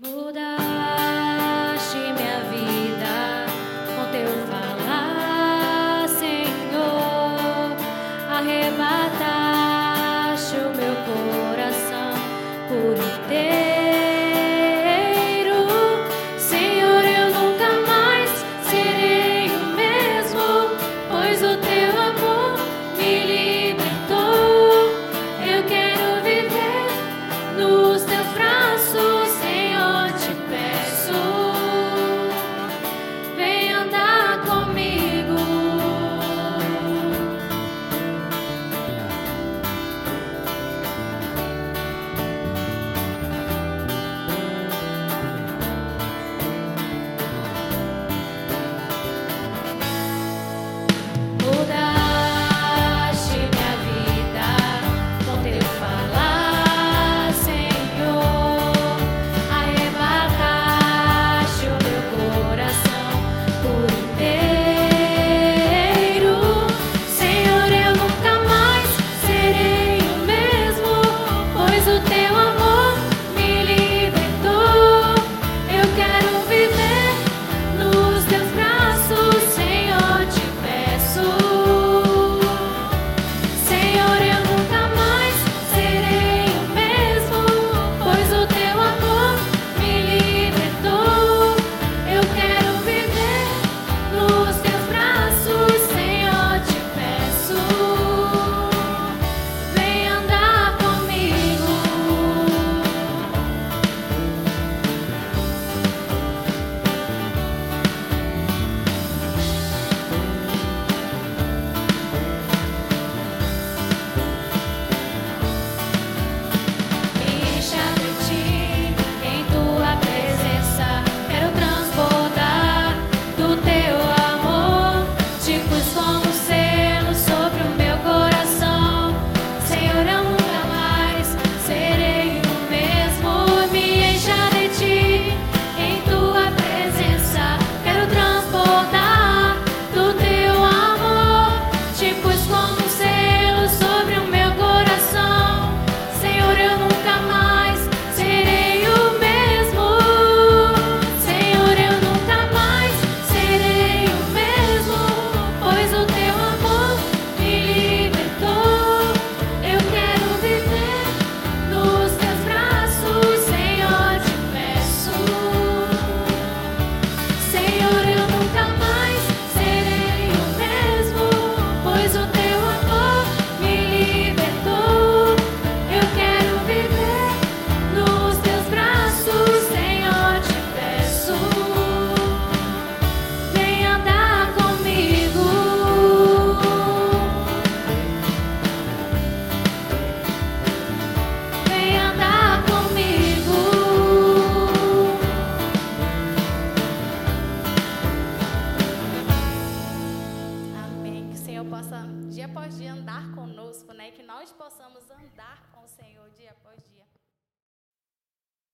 不到 após dia andar conosco, né? Que nós possamos andar com o Senhor dia após dia.